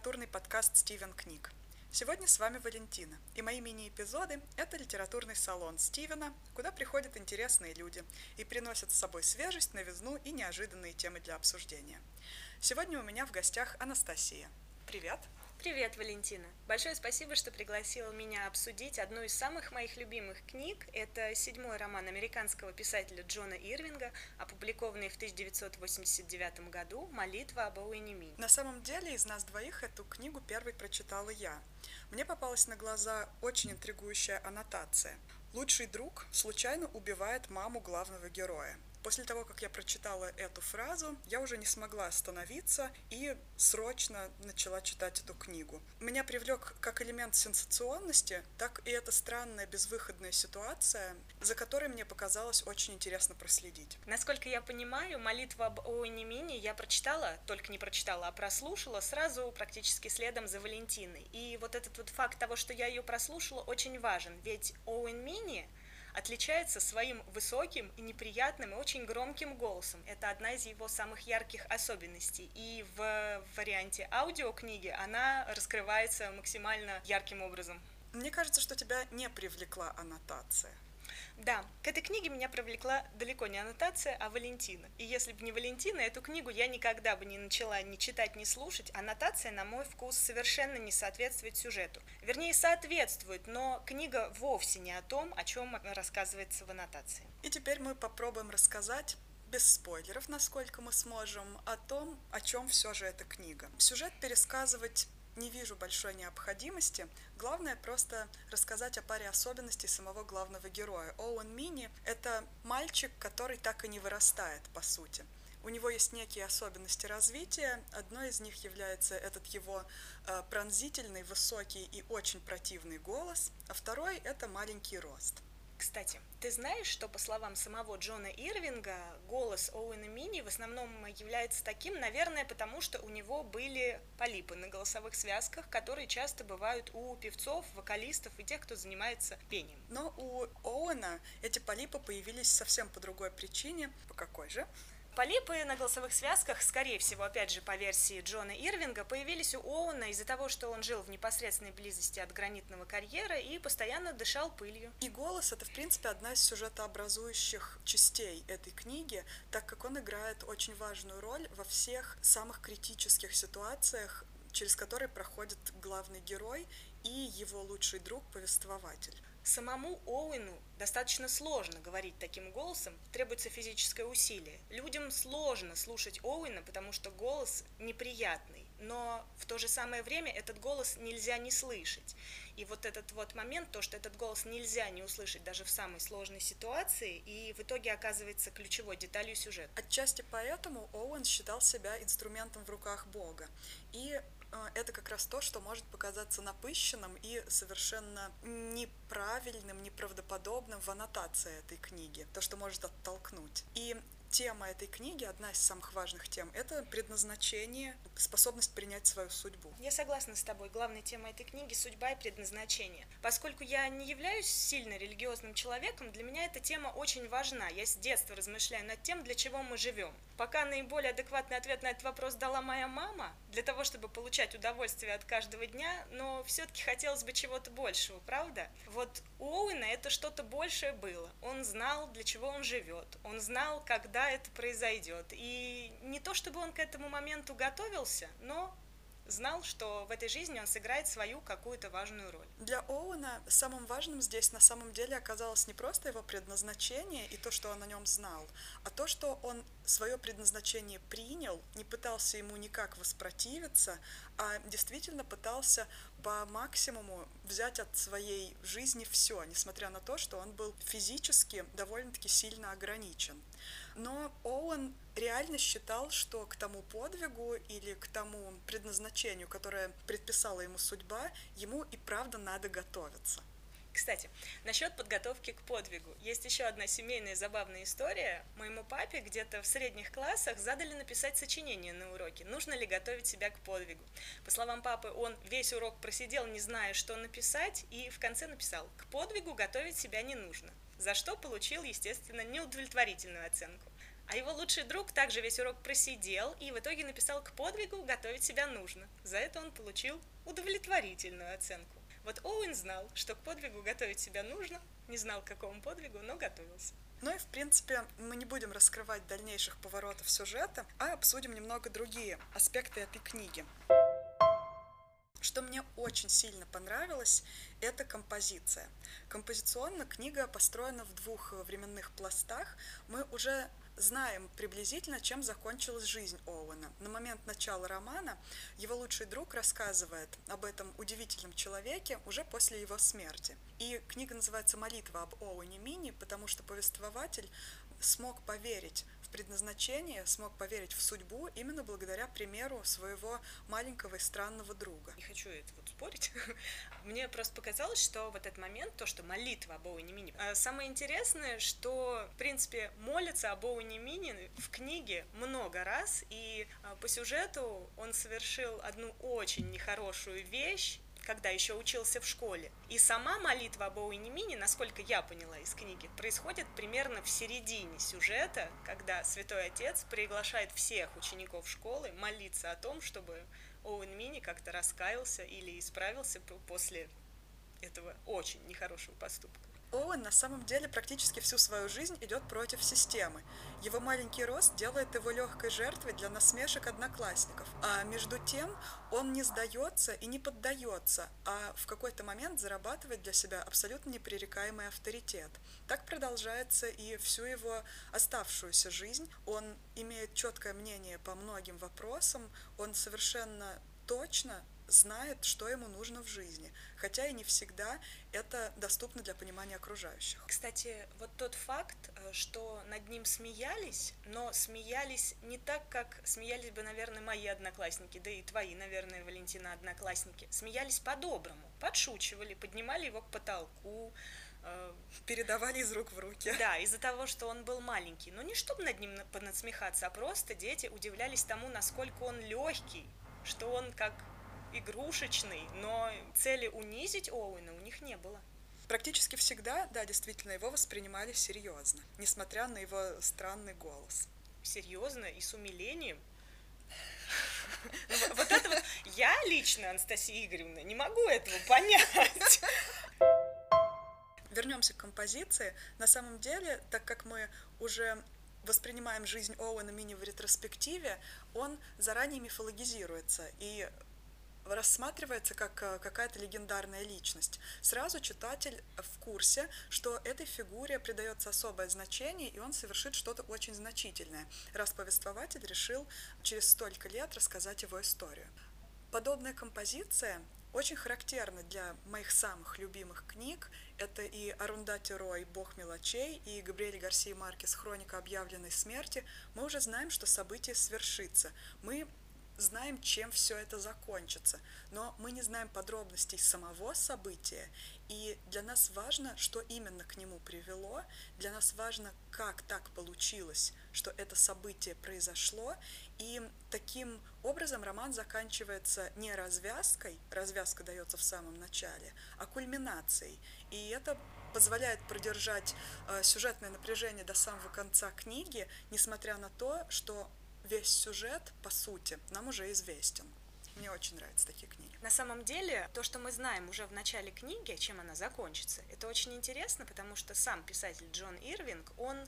литературный подкаст «Стивен книг». Сегодня с вами Валентина, и мои мини-эпизоды – это литературный салон Стивена, куда приходят интересные люди и приносят с собой свежесть, новизну и неожиданные темы для обсуждения. Сегодня у меня в гостях Анастасия. Привет! Привет, Валентина. Большое спасибо, что пригласила меня обсудить одну из самых моих любимых книг. Это седьмой роман американского писателя Джона Ирвинга, опубликованный в 1989 году «Молитва об Оуэне Мине». На самом деле, из нас двоих эту книгу первой прочитала я. Мне попалась на глаза очень интригующая аннотация. Лучший друг случайно убивает маму главного героя. После того, как я прочитала эту фразу, я уже не смогла остановиться и срочно начала читать эту книгу. Меня привлек как элемент сенсационности, так и эта странная безвыходная ситуация, за которой мне показалось очень интересно проследить. Насколько я понимаю, молитву об Оуэне Мини я прочитала, только не прочитала, а прослушала сразу практически следом за Валентиной. И вот этот вот факт того, что я ее прослушала, очень важен, ведь Оуэн Мини — отличается своим высоким и неприятным и очень громким голосом. Это одна из его самых ярких особенностей. И в варианте аудиокниги она раскрывается максимально ярким образом. Мне кажется, что тебя не привлекла аннотация. Да, к этой книге меня привлекла далеко не аннотация, а Валентина. И если бы не Валентина, эту книгу я никогда бы не начала ни читать, ни слушать. Аннотация, на мой вкус, совершенно не соответствует сюжету. Вернее, соответствует, но книга вовсе не о том, о чем рассказывается в аннотации. И теперь мы попробуем рассказать без спойлеров, насколько мы сможем, о том, о чем все же эта книга. Сюжет пересказывать не вижу большой необходимости. Главное просто рассказать о паре особенностей самого главного героя. Оуэн Мини — это мальчик, который так и не вырастает, по сути. У него есть некие особенности развития. Одной из них является этот его э, пронзительный, высокий и очень противный голос, а второй — это маленький рост — кстати, ты знаешь, что по словам самого Джона Ирвинга, голос Оуэна Мини в основном является таким, наверное, потому что у него были полипы на голосовых связках, которые часто бывают у певцов, вокалистов и тех, кто занимается пением. Но у Оуэна эти полипы появились совсем по другой причине. По какой же? Полипы на голосовых связках, скорее всего, опять же, по версии Джона Ирвинга, появились у Оуэна из-за того, что он жил в непосредственной близости от гранитного карьера и постоянно дышал пылью. И голос — это, в принципе, одна из сюжетообразующих частей этой книги, так как он играет очень важную роль во всех самых критических ситуациях, через которые проходит главный герой и его лучший друг-повествователь. Самому Оуэну достаточно сложно говорить таким голосом, требуется физическое усилие. Людям сложно слушать Оуэна, потому что голос неприятный, но в то же самое время этот голос нельзя не слышать. И вот этот вот момент, то, что этот голос нельзя не услышать даже в самой сложной ситуации, и в итоге оказывается ключевой деталью сюжета. Отчасти поэтому Оуэн считал себя инструментом в руках Бога. И это как раз то, что может показаться напыщенным и совершенно неправильным, неправдоподобным в аннотации этой книги, то, что может оттолкнуть. И тема этой книги, одна из самых важных тем, это предназначение, способность принять свою судьбу. Я согласна с тобой. Главной темой этой книги – судьба и предназначение. Поскольку я не являюсь сильно религиозным человеком, для меня эта тема очень важна. Я с детства размышляю над тем, для чего мы живем. Пока наиболее адекватный ответ на этот вопрос дала моя мама, для того, чтобы получать удовольствие от каждого дня, но все-таки хотелось бы чего-то большего, правда? Вот у Оуэна это что-то большее было. Он знал, для чего он живет. Он знал, когда это произойдет. И не то чтобы он к этому моменту готовился, но знал, что в этой жизни он сыграет свою какую-то важную роль. Для Оуэна самым важным здесь на самом деле оказалось не просто его предназначение и то, что он о нем знал, а то, что он свое предназначение принял, не пытался ему никак воспротивиться, а действительно пытался по максимуму взять от своей жизни все, несмотря на то, что он был физически довольно-таки сильно ограничен. Но Оуэн реально считал, что к тому подвигу или к тому предназначению, которое предписала ему судьба, ему и правда надо готовиться. Кстати, насчет подготовки к подвигу. Есть еще одна семейная забавная история. Моему папе где-то в средних классах задали написать сочинение на уроке. Нужно ли готовить себя к подвигу? По словам папы, он весь урок просидел, не зная, что написать, и в конце написал, к подвигу готовить себя не нужно. За что получил, естественно, неудовлетворительную оценку. А его лучший друг также весь урок просидел и в итоге написал к подвигу «готовить себя нужно». За это он получил удовлетворительную оценку. Вот Оуэн знал, что к подвигу готовить себя нужно, не знал, к какому подвигу, но готовился. Ну и, в принципе, мы не будем раскрывать дальнейших поворотов сюжета, а обсудим немного другие аспекты этой книги. Что мне очень сильно понравилось, это композиция. Композиционно книга построена в двух временных пластах. Мы уже знаем приблизительно, чем закончилась жизнь Оуэна. На момент начала романа его лучший друг рассказывает об этом удивительном человеке уже после его смерти. И книга называется «Молитва об Оуэне Мини», потому что повествователь смог поверить предназначение, смог поверить в судьбу именно благодаря примеру своего маленького и странного друга. Не хочу это вот спорить. Мне просто показалось, что в этот момент, то, что молитва об Оуэне а самое интересное, что, в принципе, молится об Оуэне в книге много раз, и а, по сюжету он совершил одну очень нехорошую вещь, когда еще учился в школе. И сама молитва об Оуэне насколько я поняла из книги, происходит примерно в середине сюжета, когда Святой Отец приглашает всех учеников школы молиться о том, чтобы Оуэн Мини как-то раскаялся или исправился после этого очень нехорошего поступка. Оуэн на самом деле практически всю свою жизнь идет против системы. Его маленький рост делает его легкой жертвой для насмешек одноклассников. А между тем он не сдается и не поддается, а в какой-то момент зарабатывает для себя абсолютно непререкаемый авторитет. Так продолжается и всю его оставшуюся жизнь. Он имеет четкое мнение по многим вопросам, он совершенно точно знает, что ему нужно в жизни, хотя и не всегда это доступно для понимания окружающих. Кстати, вот тот факт, э, что над ним смеялись, но смеялись не так, как смеялись бы, наверное, мои одноклассники, да и твои, наверное, Валентина, одноклассники, смеялись по-доброму, подшучивали, поднимали его к потолку, э, передавали из рук в руки. Да, из-за того, что он был маленький. Но не чтобы над ним понасмехаться, а просто дети удивлялись тому, насколько он легкий, что он как игрушечный, но цели унизить Оуэна у них не было. Практически всегда, да, действительно, его воспринимали серьезно, несмотря на его странный голос. Серьезно и с умилением. Ну, вот это вот я лично, Анастасия Игоревна, не могу этого понять. Вернемся к композиции. На самом деле, так как мы уже воспринимаем жизнь Оуэна Мини в ретроспективе, он заранее мифологизируется. И рассматривается как э, какая-то легендарная личность. Сразу читатель в курсе, что этой фигуре придается особое значение, и он совершит что-то очень значительное, раз повествователь решил через столько лет рассказать его историю. Подобная композиция очень характерна для моих самых любимых книг. Это и Арундати Рой «Бог мелочей», и Габриэль Гарсия Маркес «Хроника объявленной смерти». Мы уже знаем, что событие свершится. Мы знаем, чем все это закончится, но мы не знаем подробностей самого события, и для нас важно, что именно к нему привело, для нас важно, как так получилось, что это событие произошло, и таким образом роман заканчивается не развязкой, развязка дается в самом начале, а кульминацией, и это позволяет продержать э, сюжетное напряжение до самого конца книги, несмотря на то, что весь сюжет, по сути, нам уже известен. Мне очень нравятся такие книги. На самом деле, то, что мы знаем уже в начале книги, чем она закончится, это очень интересно, потому что сам писатель Джон Ирвинг, он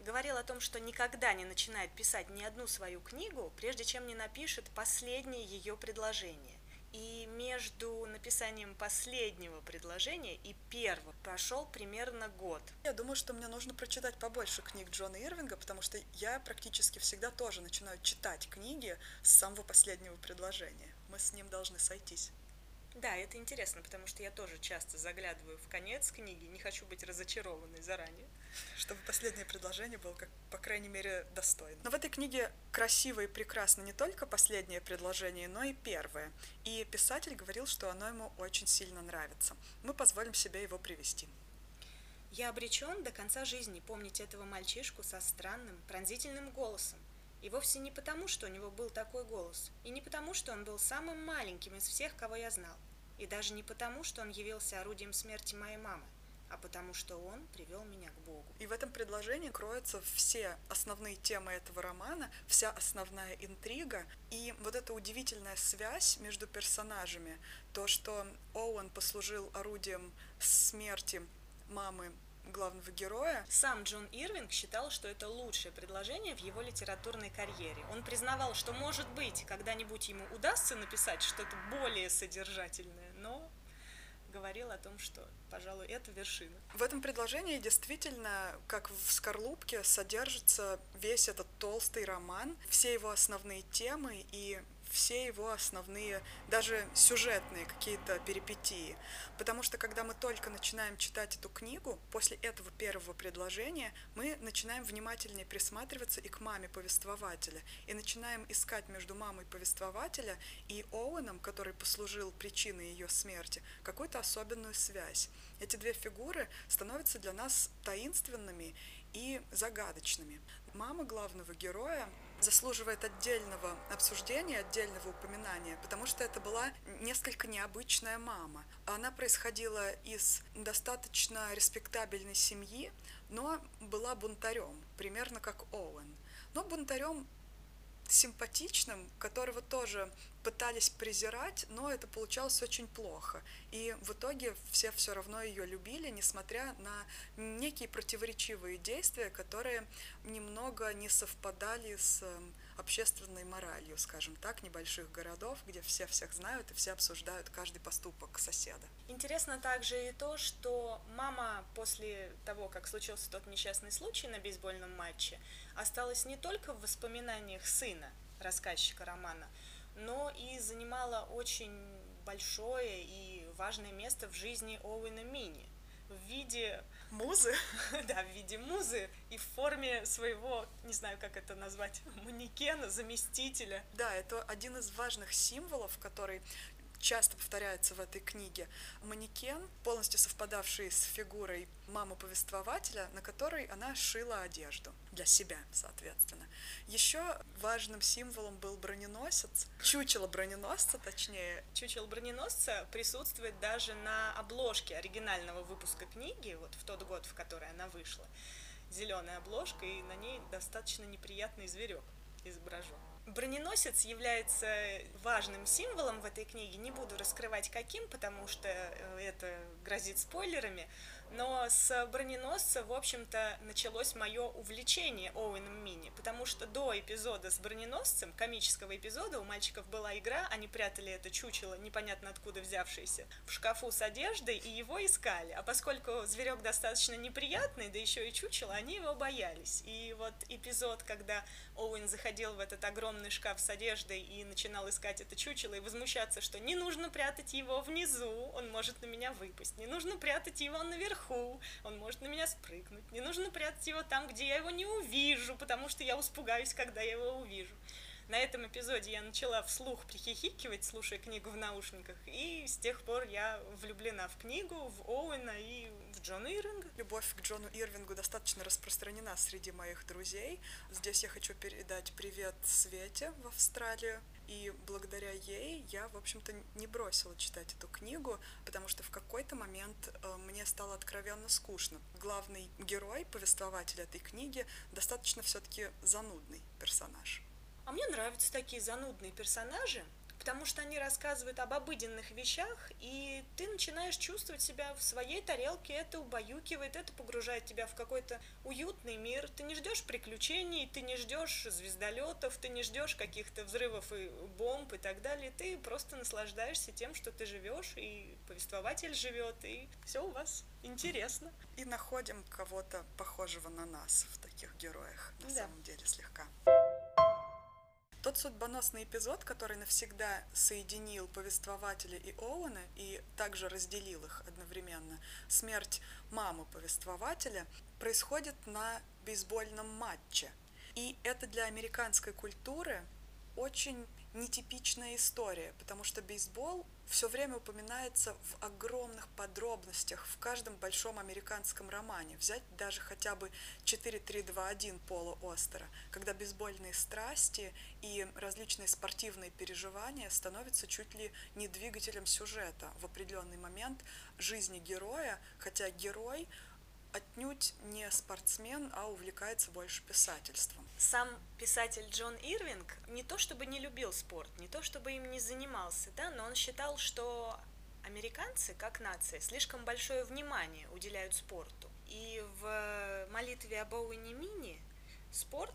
говорил о том, что никогда не начинает писать ни одну свою книгу, прежде чем не напишет последнее ее предложение. И между написанием последнего предложения и первого прошел примерно год. Я думаю, что мне нужно прочитать побольше книг Джона Ирвинга, потому что я практически всегда тоже начинаю читать книги с самого последнего предложения. Мы с ним должны сойтись. Да, это интересно, потому что я тоже часто заглядываю в конец книги, не хочу быть разочарованной заранее. Чтобы последнее предложение было, как, по крайней мере, достойно. Но в этой книге красиво и прекрасно не только последнее предложение, но и первое. И писатель говорил, что оно ему очень сильно нравится. Мы позволим себе его привести. Я обречен до конца жизни помнить этого мальчишку со странным, пронзительным голосом, и вовсе не потому, что у него был такой голос, и не потому, что он был самым маленьким из всех, кого я знал, и даже не потому, что он явился орудием смерти моей мамы, а потому что он привел меня к Богу. И в этом предложении кроются все основные темы этого романа, вся основная интрига и вот эта удивительная связь между персонажами. То, что Оуэн послужил орудием смерти мамы главного героя. Сам Джон Ирвинг считал, что это лучшее предложение в его литературной карьере. Он признавал, что, может быть, когда-нибудь ему удастся написать что-то более содержательное, но говорил о том, что, пожалуй, это вершина. В этом предложении действительно, как в «Скорлупке», содержится весь этот толстый роман, все его основные темы и все его основные, даже сюжетные какие-то перипетии. Потому что когда мы только начинаем читать эту книгу, после этого первого предложения мы начинаем внимательнее присматриваться и к маме повествователя, и начинаем искать между мамой повествователя и Оуэном, который послужил причиной ее смерти, какую-то особенную связь. Эти две фигуры становятся для нас таинственными и загадочными. Мама главного героя заслуживает отдельного обсуждения, отдельного упоминания, потому что это была несколько необычная мама. Она происходила из достаточно респектабельной семьи, но была бунтарем, примерно как Оуэн. Но бунтарем симпатичным, которого тоже пытались презирать, но это получалось очень плохо. И в итоге все все равно ее любили, несмотря на некие противоречивые действия, которые немного не совпадали с эм, общественной моралью, скажем так, небольших городов, где все всех знают и все обсуждают каждый поступок соседа. Интересно также и то, что мама после того, как случился тот несчастный случай на бейсбольном матче, осталась не только в воспоминаниях сына, рассказчика романа, но и занимала очень большое и важное место в жизни Оуэна Мини в виде музы, да, в виде музы и в форме своего, не знаю, как это назвать, манекена, заместителя. Да, это один из важных символов, который часто повторяется в этой книге, манекен, полностью совпадавший с фигурой мамы повествователя, на которой она шила одежду для себя, соответственно. Еще важным символом был броненосец, чучело броненосца, точнее. Чучело броненосца присутствует даже на обложке оригинального выпуска книги, вот в тот год, в который она вышла. Зеленая обложка, и на ней достаточно неприятный зверек изображен. Броненосец является важным символом в этой книге. Не буду раскрывать каким, потому что э, это грозит спойлерами. Но с броненосца, в общем-то, началось мое увлечение Оуэном Мини, потому что до эпизода с броненосцем, комического эпизода, у мальчиков была игра, они прятали это чучело, непонятно откуда взявшееся, в шкафу с одеждой, и его искали. А поскольку зверек достаточно неприятный, да еще и чучело, они его боялись. И вот эпизод, когда Оуэн заходил в этот огромный шкаф с одеждой и начинал искать это чучело и возмущаться, что не нужно прятать его внизу, он может на меня выпасть, не нужно прятать его наверху, наверху, он может на меня спрыгнуть. Не нужно прятать его там, где я его не увижу, потому что я испугаюсь, когда я его увижу. На этом эпизоде я начала вслух прихихикивать, слушая книгу в наушниках, и с тех пор я влюблена в книгу, в Оуэна и в Джона Ирвинга. Любовь к Джону Ирвингу достаточно распространена среди моих друзей. Здесь я хочу передать привет Свете в Австралию. И благодаря ей я, в общем-то, не бросила читать эту книгу, потому что в какой-то момент э, мне стало откровенно скучно. Главный герой, повествователь этой книги, достаточно все-таки занудный персонаж. А мне нравятся такие занудные персонажи, потому что они рассказывают об обыденных вещах, и ты начинаешь чувствовать себя в своей тарелке, это убаюкивает, это погружает тебя в какой-то уютный мир. Ты не ждешь приключений, ты не ждешь звездолетов, ты не ждешь каких-то взрывов и бомб и так далее. Ты просто наслаждаешься тем, что ты живешь, и повествователь живет, и все у вас интересно. И находим кого-то похожего на нас в таких героях, на да. самом деле, слегка. Тот судьбоносный эпизод, который навсегда соединил повествователя и Оуэна и также разделил их одновременно, смерть мамы повествователя, происходит на бейсбольном матче. И это для американской культуры очень нетипичная история, потому что бейсбол все время упоминается в огромных подробностях в каждом большом американском романе. Взять даже хотя бы 4.3.2.1 Пола Остера, когда бейсбольные страсти и различные спортивные переживания становятся чуть ли не двигателем сюжета в определенный момент жизни героя, хотя герой отнюдь не спортсмен, а увлекается больше писательством. Сам писатель Джон Ирвинг не то чтобы не любил спорт, не то чтобы им не занимался, да, но он считал, что американцы, как нация, слишком большое внимание уделяют спорту. И в молитве об Оуэне Мини спорт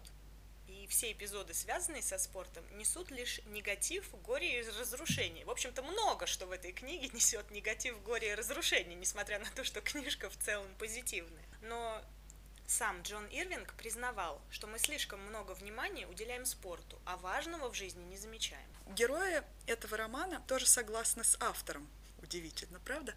и все эпизоды, связанные со спортом, несут лишь негатив, горе и разрушение. В общем-то, много что в этой книге несет негатив, горе и разрушение, несмотря на то, что книжка в целом позитивная. Но сам Джон Ирвинг признавал, что мы слишком много внимания уделяем спорту, а важного в жизни не замечаем. Герои этого романа тоже согласны с автором удивительно, правда?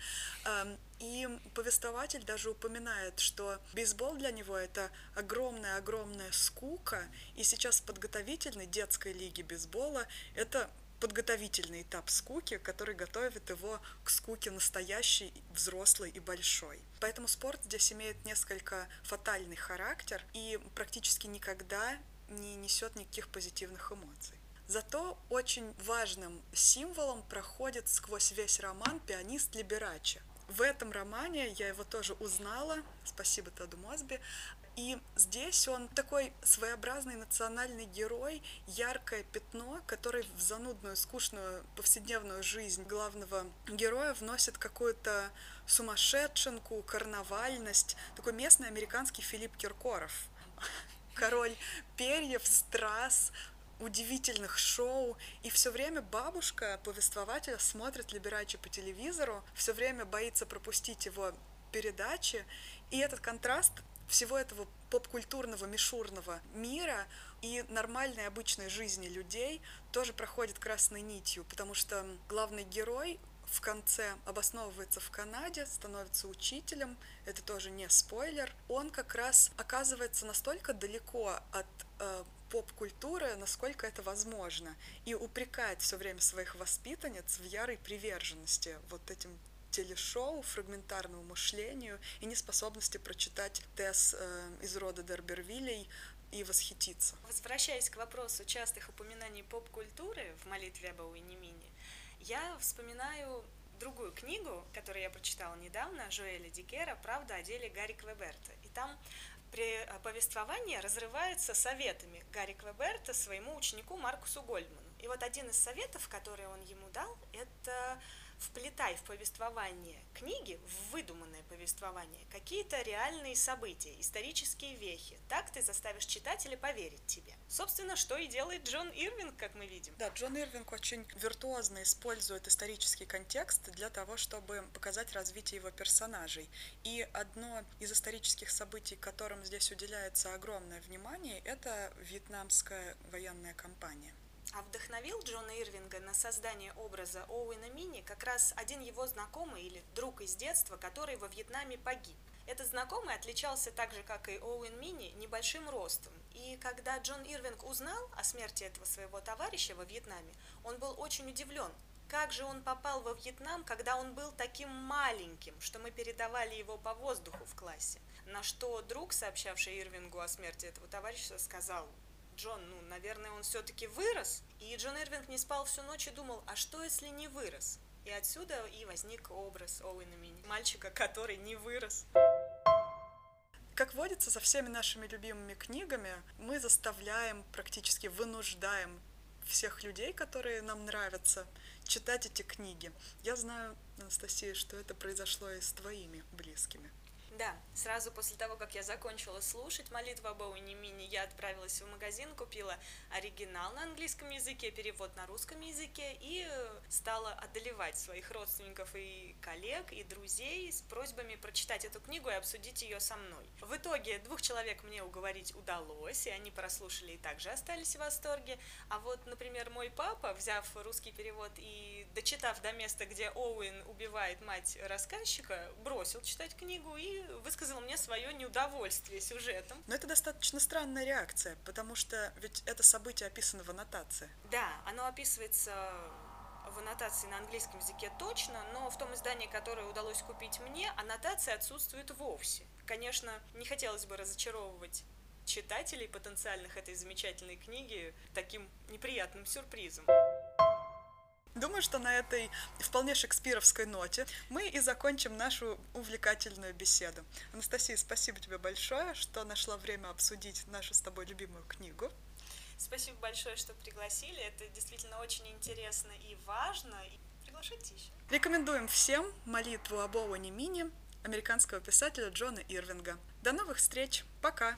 И повествователь даже упоминает, что бейсбол для него это огромная-огромная скука, и сейчас подготовительной детской лиге бейсбола это подготовительный этап скуки, который готовит его к скуке настоящей, взрослой и большой. Поэтому спорт здесь имеет несколько фатальный характер и практически никогда не несет никаких позитивных эмоций. Зато очень важным символом проходит сквозь весь роман пианист Либерачи. В этом романе я его тоже узнала, спасибо Тоду Мосби, и здесь он такой своеобразный национальный герой, яркое пятно, который в занудную, скучную повседневную жизнь главного героя вносит какую-то сумасшедшенку, карнавальность, такой местный американский Филипп Киркоров. Король перьев, страз, удивительных шоу, и все время бабушка повествователя смотрит Либерачи по телевизору, все время боится пропустить его передачи, и этот контраст всего этого поп-культурного мишурного мира и нормальной обычной жизни людей тоже проходит красной нитью, потому что главный герой в конце обосновывается в Канаде, становится учителем, это тоже не спойлер, он как раз оказывается настолько далеко от э, поп-культуры, насколько это возможно, и упрекает все время своих воспитанниц в ярой приверженности вот этим телешоу, фрагментарному мышлению и неспособности прочитать Тесс э, из рода Дербервилей и восхититься. Возвращаясь к вопросу частых упоминаний поп-культуры в молитве об Ауэнимине, я вспоминаю другую книгу, которую я прочитала недавно, Жоэля Дикера «Правда о деле Гарри Квеберта». И там при повествовании разрывается советами Гарри Квеберта своему ученику Маркусу Гольдману. И вот один из советов, который он ему дал, это вплетай в повествование книги, в выдуманное повествование, какие-то реальные события, исторические вехи. Так ты заставишь читателя поверить тебе. Собственно, что и делает Джон Ирвинг, как мы видим. Да, Джон Ирвинг очень виртуозно использует исторический контекст для того, чтобы показать развитие его персонажей. И одно из исторических событий, которым здесь уделяется огромное внимание, это вьетнамская военная кампания. А вдохновил Джона Ирвинга на создание образа Оуэна Мини как раз один его знакомый или друг из детства, который во Вьетнаме погиб. Этот знакомый отличался так же, как и Оуэн Мини, небольшим ростом. И когда Джон Ирвинг узнал о смерти этого своего товарища во Вьетнаме, он был очень удивлен. Как же он попал во Вьетнам, когда он был таким маленьким, что мы передавали его по воздуху в классе? На что друг, сообщавший Ирвингу о смерти этого товарища, сказал, Джон, ну, наверное, он все-таки вырос. И Джон Эрвинг не спал всю ночь и думал, а что, если не вырос? И отсюда и возник образ Оуэна Мини, мальчика, который не вырос. Как водится со всеми нашими любимыми книгами, мы заставляем, практически вынуждаем всех людей, которые нам нравятся, читать эти книги. Я знаю, Анастасия, что это произошло и с твоими близкими. Да, сразу после того, как я закончила слушать молитву об Оуэне Мини, я отправилась в магазин, купила оригинал на английском языке, перевод на русском языке и э, стала одолевать своих родственников и коллег, и друзей с просьбами прочитать эту книгу и обсудить ее со мной. В итоге двух человек мне уговорить удалось, и они прослушали и также остались в восторге. А вот, например, мой папа, взяв русский перевод и дочитав до места, где Оуэн убивает мать рассказчика, бросил читать книгу и высказал мне свое неудовольствие сюжетом. Но это достаточно странная реакция, потому что ведь это событие описано в аннотации. Да, оно описывается в аннотации на английском языке точно, но в том издании, которое удалось купить мне, аннотация отсутствует вовсе. Конечно, не хотелось бы разочаровывать читателей потенциальных этой замечательной книги таким неприятным сюрпризом. Думаю, что на этой вполне шекспировской ноте мы и закончим нашу увлекательную беседу. Анастасия, спасибо тебе большое, что нашла время обсудить нашу с тобой любимую книгу. Спасибо большое, что пригласили. Это действительно очень интересно и важно. Приглашайте еще. Рекомендуем всем молитву об Оуэне Мини американского писателя Джона Ирвинга. До новых встреч. Пока.